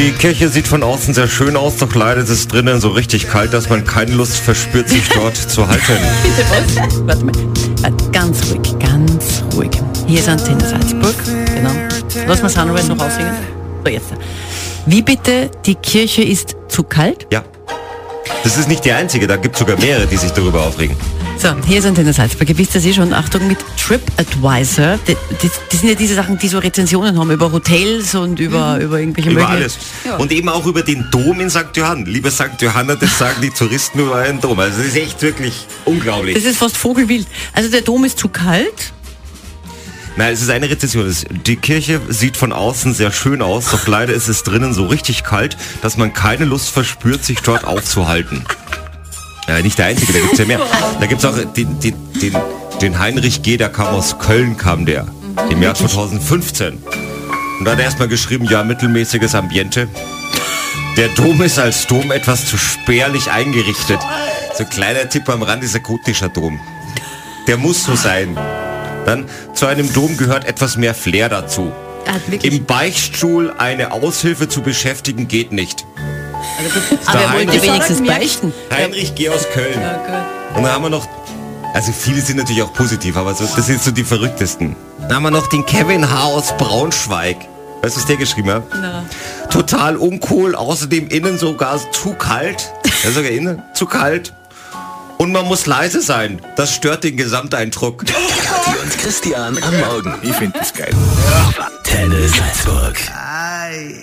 Die Kirche sieht von außen sehr schön aus, doch leider ist es drinnen so richtig kalt, dass man keine Lust verspürt, sich dort zu halten. Bitte was? Warte mal. Ganz ruhig, ganz ruhig. Hier ist Antenne Salzburg. Genau. Lass mal Sunrise noch aussingen. So, jetzt. Wie bitte, die Kirche ist zu kalt? Ja. Das ist nicht die einzige, da gibt es sogar mehrere, die sich darüber aufregen. So, hier ist Antenne Salzburg. Ihr wisst das eh schon. Achtung mit TripAdvisor. Die, die, die sind ja diese Sachen, die so Rezensionen haben über Hotels und über, über irgendwelche Über alles. Ja. Und eben auch über den Dom in St. Johann. Lieber St. Johanna, das sagen die Touristen über einen Dom. Also das ist echt wirklich unglaublich. Das ist fast vogelwild. Also der Dom ist zu kalt. Nein, es ist eine Rezension. Es- Die Kirche sieht von außen sehr schön aus, doch leider ist es drinnen so richtig kalt, dass man keine Lust verspürt, sich dort aufzuhalten. Ja, nicht der einzige, da gibt's ja mehr. Da gibt's auch den, den, den, den Heinrich G., der kam aus Köln, kam der. Im Jahr 2015. Und da hat er erstmal geschrieben, ja, mittelmäßiges Ambiente. Der Dom ist als Dom etwas zu spärlich eingerichtet. So ein kleiner Tipp am Rand ist ein gotischer Dom. Der muss so sein. Dann zu einem Dom gehört etwas mehr Flair dazu. Wirklich. Im Beichtstuhl eine Aushilfe zu beschäftigen geht nicht. aber er Heinrich- wollte wenigstens beichten. Heinrich G. aus Köln. Ja, gut. Und dann haben wir noch, also viele sind natürlich auch positiv, aber so, das sind so die verrücktesten. Dann haben wir noch den Kevin H. aus Braunschweig. Weißt du, was der geschrieben hat? Na. Total uncool, außerdem innen sogar zu kalt. Ja, sogar innen zu kalt. Und man muss leise sein. Das stört den Gesamteindruck. Kathi und Christian am Morgen. Ich finde das geil. Antenne Salzburg. Ei.